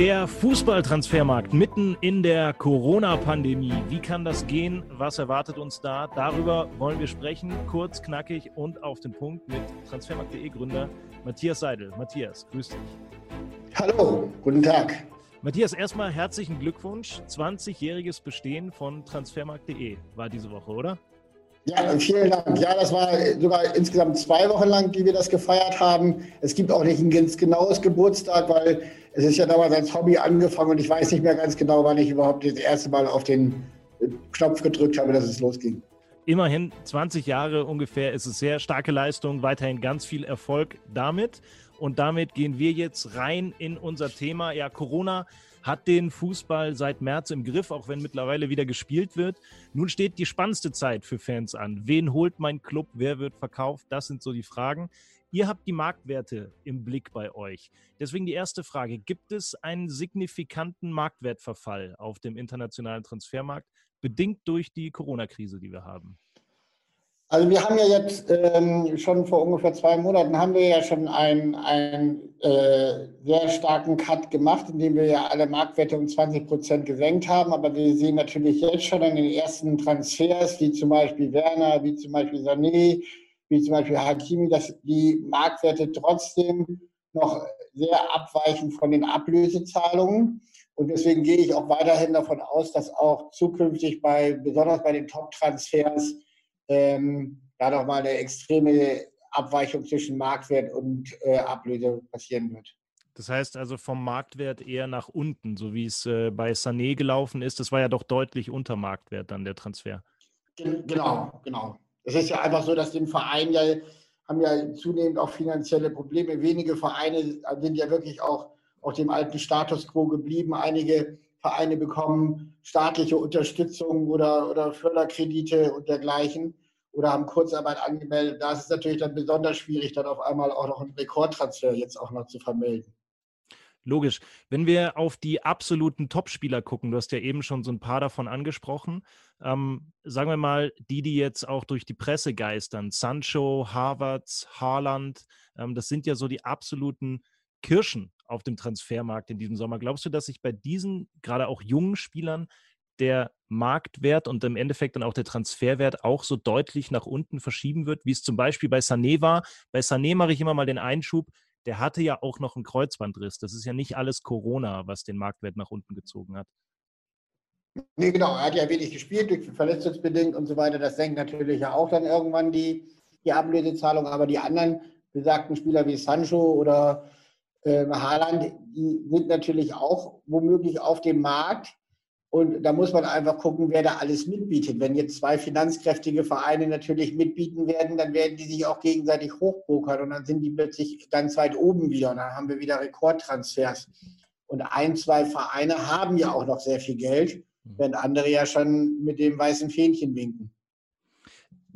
Der Fußballtransfermarkt mitten in der Corona-Pandemie. Wie kann das gehen? Was erwartet uns da? Darüber wollen wir sprechen, kurz, knackig und auf den Punkt mit Transfermarkt.de Gründer Matthias Seidel. Matthias, grüß dich. Hallo, guten Tag. Matthias, erstmal herzlichen Glückwunsch. 20-jähriges Bestehen von Transfermarkt.de war diese Woche, oder? Ja, vielen Dank. Ja, das war sogar insgesamt zwei Wochen lang, die wir das gefeiert haben. Es gibt auch nicht ein ganz genaues Geburtstag, weil es ist ja damals als Hobby angefangen und ich weiß nicht mehr ganz genau, wann ich überhaupt das erste Mal auf den Knopf gedrückt habe, dass es losging. Immerhin 20 Jahre ungefähr ist es sehr starke Leistung, weiterhin ganz viel Erfolg damit. Und damit gehen wir jetzt rein in unser Thema. Ja, Corona hat den Fußball seit März im Griff, auch wenn mittlerweile wieder gespielt wird. Nun steht die spannendste Zeit für Fans an. Wen holt mein Club? Wer wird verkauft? Das sind so die Fragen. Ihr habt die Marktwerte im Blick bei euch. Deswegen die erste Frage. Gibt es einen signifikanten Marktwertverfall auf dem internationalen Transfermarkt, bedingt durch die Corona-Krise, die wir haben? Also wir haben ja jetzt ähm, schon vor ungefähr zwei Monaten haben wir ja schon einen, einen äh, sehr starken Cut gemacht, indem wir ja alle Marktwerte um 20 Prozent gesenkt haben. Aber wir sehen natürlich jetzt schon an den ersten Transfers, wie zum Beispiel Werner, wie zum Beispiel Sané, wie zum Beispiel Hakimi, dass die Marktwerte trotzdem noch sehr abweichen von den Ablösezahlungen. Und deswegen gehe ich auch weiterhin davon aus, dass auch zukünftig bei, besonders bei den Top-Transfers, ähm, da doch mal eine extreme Abweichung zwischen Marktwert und äh, Ablöse passieren wird. Das heißt also vom Marktwert eher nach unten, so wie es äh, bei Sané gelaufen ist. Das war ja doch deutlich unter Marktwert dann der Transfer. Genau, genau. Es ist ja einfach so, dass den Verein ja haben ja zunehmend auch finanzielle Probleme. Wenige Vereine sind ja wirklich auch auf dem alten Status quo geblieben. Einige Vereine bekommen staatliche Unterstützung oder, oder Förderkredite und dergleichen oder haben Kurzarbeit angemeldet. Da ist es natürlich dann besonders schwierig, dann auf einmal auch noch einen Rekordtransfer jetzt auch noch zu vermelden. Logisch. Wenn wir auf die absoluten Topspieler gucken, du hast ja eben schon so ein paar davon angesprochen, ähm, sagen wir mal, die, die jetzt auch durch die Presse geistern, Sancho, Harvards, Haaland, ähm, das sind ja so die absoluten Kirschen auf dem Transfermarkt in diesem Sommer. Glaubst du, dass sich bei diesen gerade auch jungen Spielern der Marktwert und im Endeffekt dann auch der Transferwert auch so deutlich nach unten verschieben wird, wie es zum Beispiel bei Sané war? Bei Sané mache ich immer mal den Einschub, der hatte ja auch noch einen Kreuzbandriss. Das ist ja nicht alles Corona, was den Marktwert nach unten gezogen hat. Nee, genau. Er hat ja wenig gespielt, durch verletzungsbedingt und so weiter. Das senkt natürlich ja auch dann irgendwann die, die Ablösezahlung. Aber die anderen besagten Spieler wie Sancho oder äh, Haaland, die sind natürlich auch womöglich auf dem Markt. Und da muss man einfach gucken, wer da alles mitbietet. Wenn jetzt zwei finanzkräftige Vereine natürlich mitbieten werden, dann werden die sich auch gegenseitig hochpokern und dann sind die plötzlich ganz weit oben wieder und dann haben wir wieder Rekordtransfers. Und ein, zwei Vereine haben ja auch noch sehr viel Geld, mhm. während andere ja schon mit dem weißen Fähnchen winken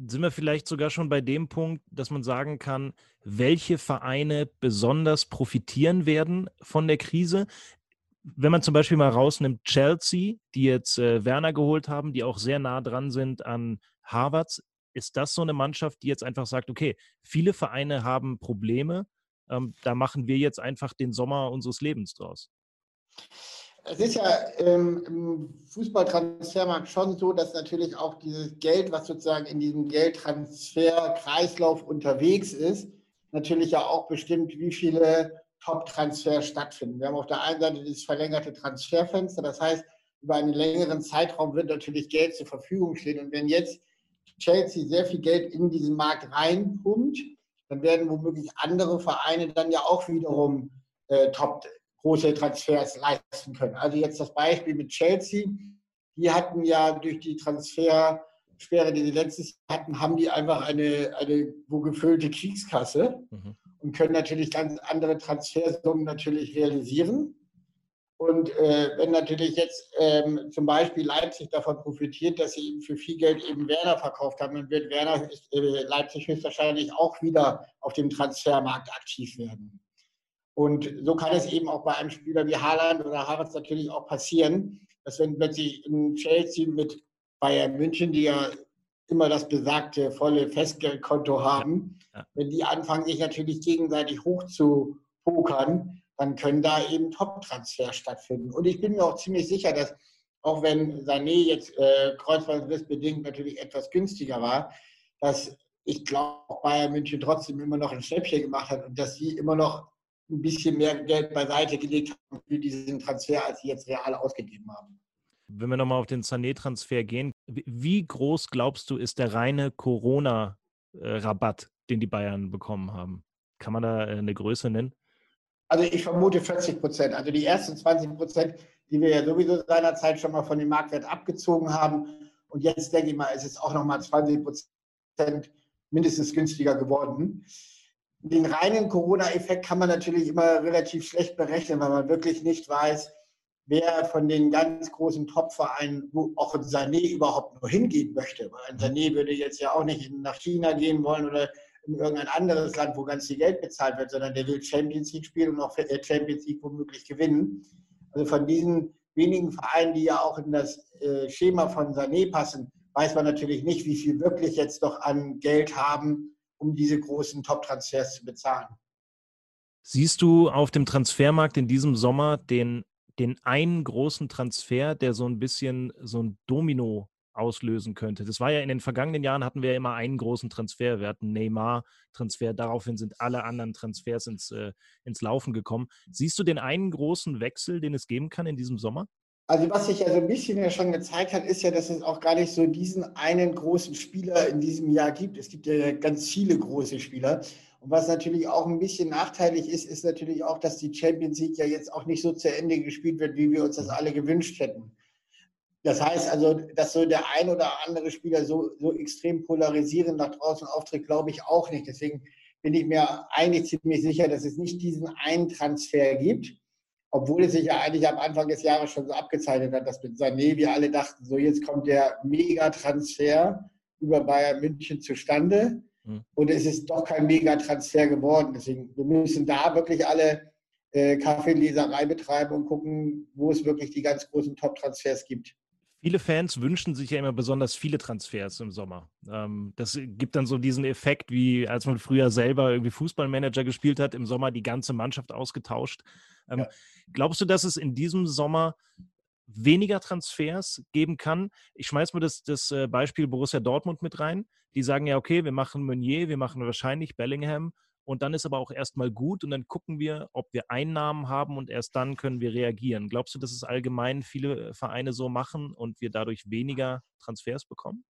sind wir vielleicht sogar schon bei dem Punkt, dass man sagen kann, welche Vereine besonders profitieren werden von der Krise. Wenn man zum Beispiel mal rausnimmt Chelsea, die jetzt äh, Werner geholt haben, die auch sehr nah dran sind an Harvards, ist das so eine Mannschaft, die jetzt einfach sagt, okay, viele Vereine haben Probleme, ähm, da machen wir jetzt einfach den Sommer unseres Lebens draus? Es ist ja ähm, im Fußballtransfermarkt schon so, dass natürlich auch dieses Geld, was sozusagen in diesem Geldtransferkreislauf unterwegs ist, natürlich ja auch bestimmt, wie viele Top-Transfers stattfinden. Wir haben auf der einen Seite das verlängerte Transferfenster, das heißt, über einen längeren Zeitraum wird natürlich Geld zur Verfügung stehen. Und wenn jetzt Chelsea sehr viel Geld in diesen Markt reinpumpt, dann werden womöglich andere Vereine dann ja auch wiederum äh, top große Transfers leisten können. Also jetzt das Beispiel mit Chelsea. Die hatten ja durch die Transfersperre, die sie letztes Jahr hatten, haben die einfach eine, eine wo gefüllte Kriegskasse mhm. Und können natürlich ganz andere Transfersummen natürlich realisieren. Und äh, wenn natürlich jetzt ähm, zum Beispiel Leipzig davon profitiert, dass sie eben für viel Geld eben Werner verkauft haben, dann wird Werner äh, Leipzig höchstwahrscheinlich auch wieder auf dem Transfermarkt aktiv werden. Und so kann es eben auch bei einem Spieler wie Haaland oder Havertz natürlich auch passieren, dass wenn plötzlich ein Chelsea mit Bayern München, die ja immer das besagte volle Festgeldkonto haben, ja. wenn die anfangen, sich natürlich gegenseitig hoch zu pokern, dann können da eben Top-Transfers stattfinden. Und ich bin mir auch ziemlich sicher, dass auch wenn Sané jetzt äh, kreuzbandrissbedingt natürlich etwas günstiger war, dass ich glaube, Bayern München trotzdem immer noch ein Schnäppchen gemacht hat und dass sie immer noch ein bisschen mehr Geld beiseite gelegt haben für diesen Transfer, als sie jetzt real ausgegeben haben. Wenn wir nochmal auf den Sané-Transfer gehen, wie groß glaubst du, ist der reine Corona-Rabatt, den die Bayern bekommen haben? Kann man da äh, eine Größe nennen? Also ich vermute 40 Prozent. Also die ersten 20 Prozent, die wir ja sowieso seinerzeit schon mal von dem Marktwert abgezogen haben. Und jetzt denke ich mal, ist es auch nochmal 20 Prozent mindestens günstiger geworden. Den reinen Corona-Effekt kann man natürlich immer relativ schlecht berechnen, weil man wirklich nicht weiß, wer von den ganz großen Top-Vereinen, wo auch Sané überhaupt nur hingehen möchte. Weil ein Sané würde jetzt ja auch nicht nach China gehen wollen oder in irgendein anderes Land, wo ganz viel Geld bezahlt wird, sondern der will Champions League spielen und auch äh, Champions League womöglich gewinnen. Also von diesen wenigen Vereinen, die ja auch in das äh, Schema von Sané passen, weiß man natürlich nicht, wie viel wirklich jetzt noch an Geld haben, um diese großen Top-Transfers zu bezahlen. Siehst du auf dem Transfermarkt in diesem Sommer den, den einen großen Transfer, der so ein bisschen so ein Domino auslösen könnte. Das war ja in den vergangenen Jahren hatten wir ja immer einen großen Transfer. Wir hatten Neymar-Transfer, daraufhin sind alle anderen Transfers ins, äh, ins Laufen gekommen. Siehst du den einen großen Wechsel, den es geben kann in diesem Sommer? Also was sich ja so ein bisschen ja schon gezeigt hat, ist ja, dass es auch gar nicht so diesen einen großen Spieler in diesem Jahr gibt. Es gibt ja ganz viele große Spieler. Und was natürlich auch ein bisschen nachteilig ist, ist natürlich auch, dass die Champions League ja jetzt auch nicht so zu Ende gespielt wird, wie wir uns das alle gewünscht hätten. Das heißt also, dass so der ein oder andere Spieler so, so extrem polarisierend nach draußen auftritt, glaube ich auch nicht. Deswegen bin ich mir eigentlich ziemlich sicher, dass es nicht diesen einen Transfer gibt, obwohl es sich ja eigentlich am Anfang des Jahres schon so abgezeichnet hat, dass mit Sané wir alle dachten, so jetzt kommt der Megatransfer über Bayern München zustande. Mhm. Und es ist doch kein Megatransfer geworden. Deswegen, wir müssen da wirklich alle äh, Kaffeeleserei betreiben und gucken, wo es wirklich die ganz großen Top-Transfers gibt. Viele Fans wünschen sich ja immer besonders viele Transfers im Sommer. Ähm, das gibt dann so diesen Effekt, wie als man früher selber irgendwie Fußballmanager gespielt hat, im Sommer die ganze Mannschaft ausgetauscht. Ähm, ja. Glaubst du, dass es in diesem Sommer weniger Transfers geben kann? Ich schmeiße mir das, das äh, Beispiel Borussia Dortmund mit rein. Die sagen ja, okay, wir machen Meunier, wir machen wahrscheinlich Bellingham und dann ist aber auch erstmal gut und dann gucken wir, ob wir Einnahmen haben und erst dann können wir reagieren. Glaubst du, dass es allgemein viele Vereine so machen und wir dadurch weniger Transfers bekommen?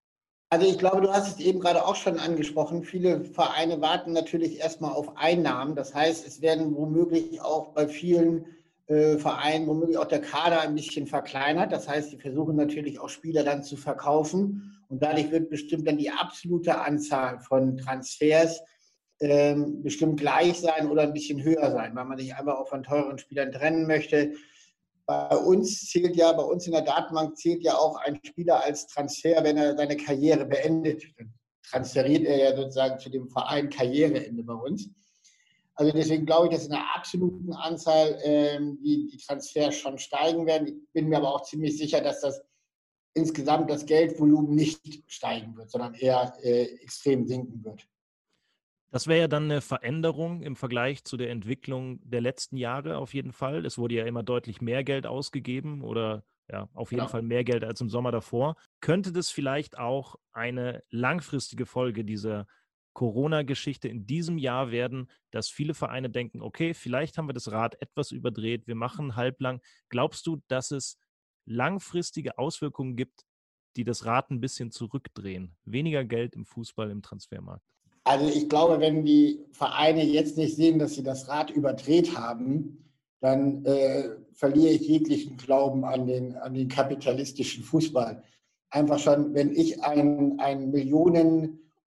Also ich glaube, du hast es eben gerade auch schon angesprochen. Viele Vereine warten natürlich erstmal auf Einnahmen. Das heißt, es werden womöglich auch bei vielen äh, Vereinen womöglich auch der Kader ein bisschen verkleinert. Das heißt, sie versuchen natürlich auch Spieler dann zu verkaufen. Und dadurch wird bestimmt dann die absolute Anzahl von Transfers ähm, bestimmt gleich sein oder ein bisschen höher sein, weil man sich einfach auch von teuren Spielern trennen möchte. Bei uns zählt ja, bei uns in der Datenbank zählt ja auch ein Spieler als Transfer, wenn er seine Karriere beendet. Dann transferiert er ja sozusagen zu dem Verein Karriereende bei uns. Also deswegen glaube ich, dass in der absoluten Anzahl ähm, die, die Transfers schon steigen werden. Ich bin mir aber auch ziemlich sicher, dass das insgesamt das Geldvolumen nicht steigen wird, sondern eher äh, extrem sinken wird. Das wäre ja dann eine Veränderung im Vergleich zu der Entwicklung der letzten Jahre auf jeden Fall. Es wurde ja immer deutlich mehr Geld ausgegeben oder ja, auf jeden ja. Fall mehr Geld als im Sommer davor. Könnte das vielleicht auch eine langfristige Folge dieser Corona-Geschichte in diesem Jahr werden, dass viele Vereine denken, okay, vielleicht haben wir das Rad etwas überdreht, wir machen halblang. Glaubst du, dass es langfristige Auswirkungen gibt, die das Rad ein bisschen zurückdrehen? Weniger Geld im Fußball, im Transfermarkt? Also ich glaube, wenn die Vereine jetzt nicht sehen, dass sie das Rad überdreht haben, dann äh, verliere ich jeglichen Glauben an den, an den kapitalistischen Fußball. einfach schon, wenn ich ein, ein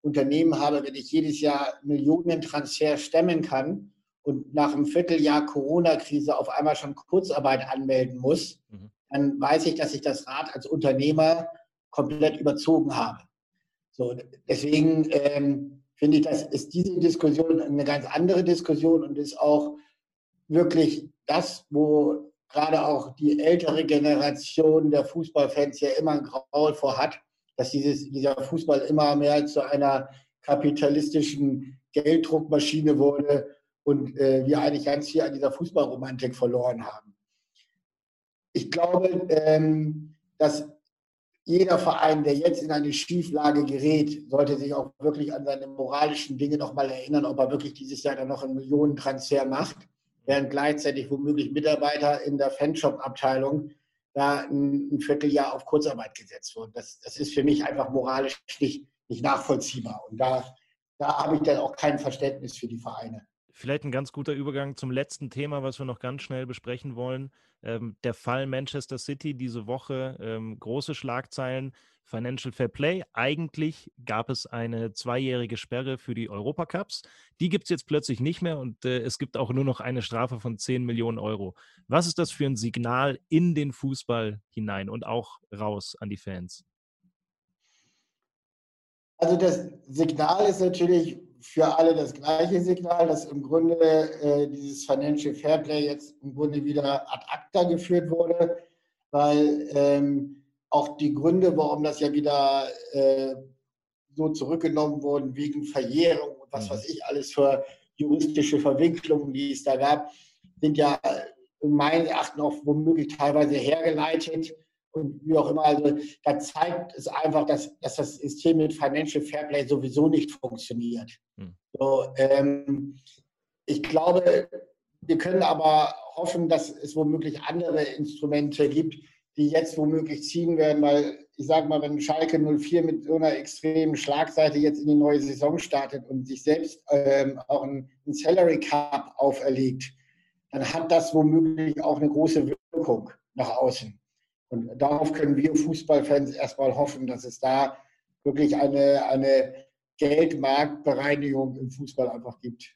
Millionenunternehmen habe, wenn ich jedes Jahr Millionentransfer stemmen kann und nach einem Vierteljahr Corona-Krise auf einmal schon Kurzarbeit anmelden muss, mhm. dann weiß ich, dass ich das Rad als Unternehmer komplett überzogen habe. So, deswegen ähm, finde ich, das ist diese Diskussion eine ganz andere Diskussion und ist auch wirklich das, wo gerade auch die ältere Generation der Fußballfans ja immer ein Graul vor hat, dass dieses, dieser Fußball immer mehr zu einer kapitalistischen Gelddruckmaschine wurde und äh, wir eigentlich ganz viel an dieser Fußballromantik verloren haben. Ich glaube, ähm, dass jeder Verein, der jetzt in eine Schieflage gerät, sollte sich auch wirklich an seine moralischen Dinge nochmal erinnern, ob er wirklich dieses Jahr dann noch einen Millionentransfer macht während gleichzeitig womöglich Mitarbeiter in der Fanshop-Abteilung da ein, ein, Vierteljahr auf Kurzarbeit gesetzt wurden. Das, das ist für mich einfach moralisch nicht, nicht nachvollziehbar. Und da, da habe ich dann auch kein Verständnis für die Vereine. Vielleicht ein ganz guter Übergang zum letzten Thema, was wir noch ganz schnell besprechen wollen. Ähm, der Fall Manchester City diese Woche, ähm, große Schlagzeilen. Financial Fair Play. Eigentlich gab es eine zweijährige Sperre für die Europacups. Die gibt es jetzt plötzlich nicht mehr und äh, es gibt auch nur noch eine Strafe von 10 Millionen Euro. Was ist das für ein Signal in den Fußball hinein und auch raus an die Fans? Also das Signal ist natürlich für alle das gleiche Signal, dass im Grunde äh, dieses Financial Fair Play jetzt im Grunde wieder ad acta geführt wurde, weil ähm, auch die Gründe, warum das ja wieder äh, so zurückgenommen wurden, wegen Verjährung und was mhm. weiß ich alles für juristische Verwicklungen, die es da gab, sind ja in meinen Erachten auch womöglich teilweise hergeleitet und wie auch immer. Also da zeigt es einfach, dass, dass das System mit Financial Fairplay sowieso nicht funktioniert. Mhm. So, ähm, ich glaube, wir können aber hoffen, dass es womöglich andere Instrumente gibt, die jetzt womöglich ziehen werden, weil ich sage mal, wenn Schalke 04 mit so einer extremen Schlagseite jetzt in die neue Saison startet und sich selbst ähm, auch einen, Salary Cup auferlegt, dann hat das womöglich auch eine große Wirkung nach außen. Und darauf können wir Fußballfans erstmal hoffen, dass es da wirklich eine, eine Geldmarktbereinigung im Fußball einfach gibt.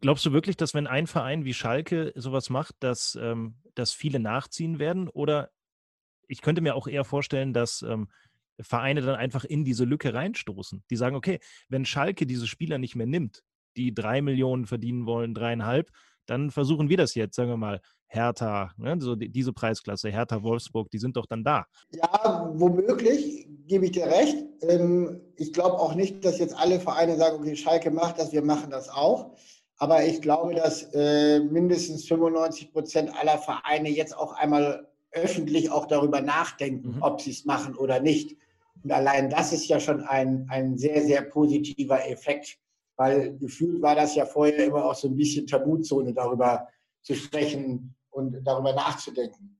Glaubst du wirklich, dass wenn ein Verein wie Schalke sowas macht, dass, ähm, dass viele nachziehen werden? Oder ich könnte mir auch eher vorstellen, dass ähm, Vereine dann einfach in diese Lücke reinstoßen. Die sagen, okay, wenn Schalke diese Spieler nicht mehr nimmt, die drei Millionen verdienen wollen, dreieinhalb, dann versuchen wir das jetzt, sagen wir mal, Hertha, ne, so die, diese Preisklasse, Hertha, Wolfsburg, die sind doch dann da. Ja, womöglich, gebe ich dir recht. Ähm, ich glaube auch nicht, dass jetzt alle Vereine sagen, okay, Schalke macht das, wir machen das auch. Aber ich glaube, dass äh, mindestens 95 Prozent aller Vereine jetzt auch einmal öffentlich auch darüber nachdenken, mhm. ob sie es machen oder nicht. Und allein das ist ja schon ein, ein sehr, sehr positiver Effekt, weil gefühlt war das ja vorher immer auch so ein bisschen Tabuzone, darüber zu sprechen und darüber nachzudenken.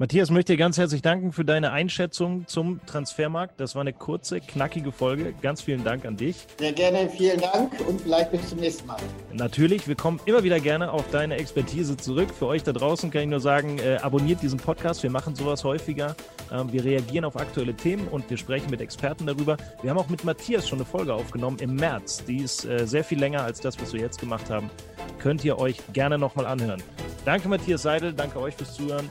Matthias, möchte dir ganz herzlich danken für deine Einschätzung zum Transfermarkt. Das war eine kurze, knackige Folge. Ganz vielen Dank an dich. Sehr gerne, vielen Dank und vielleicht bis zum nächsten Mal. Natürlich, wir kommen immer wieder gerne auf deine Expertise zurück. Für euch da draußen kann ich nur sagen, äh, abonniert diesen Podcast. Wir machen sowas häufiger. Ähm, wir reagieren auf aktuelle Themen und wir sprechen mit Experten darüber. Wir haben auch mit Matthias schon eine Folge aufgenommen im März. Die ist äh, sehr viel länger als das, was wir jetzt gemacht haben. Könnt ihr euch gerne nochmal anhören. Danke, Matthias Seidel. Danke euch fürs Zuhören.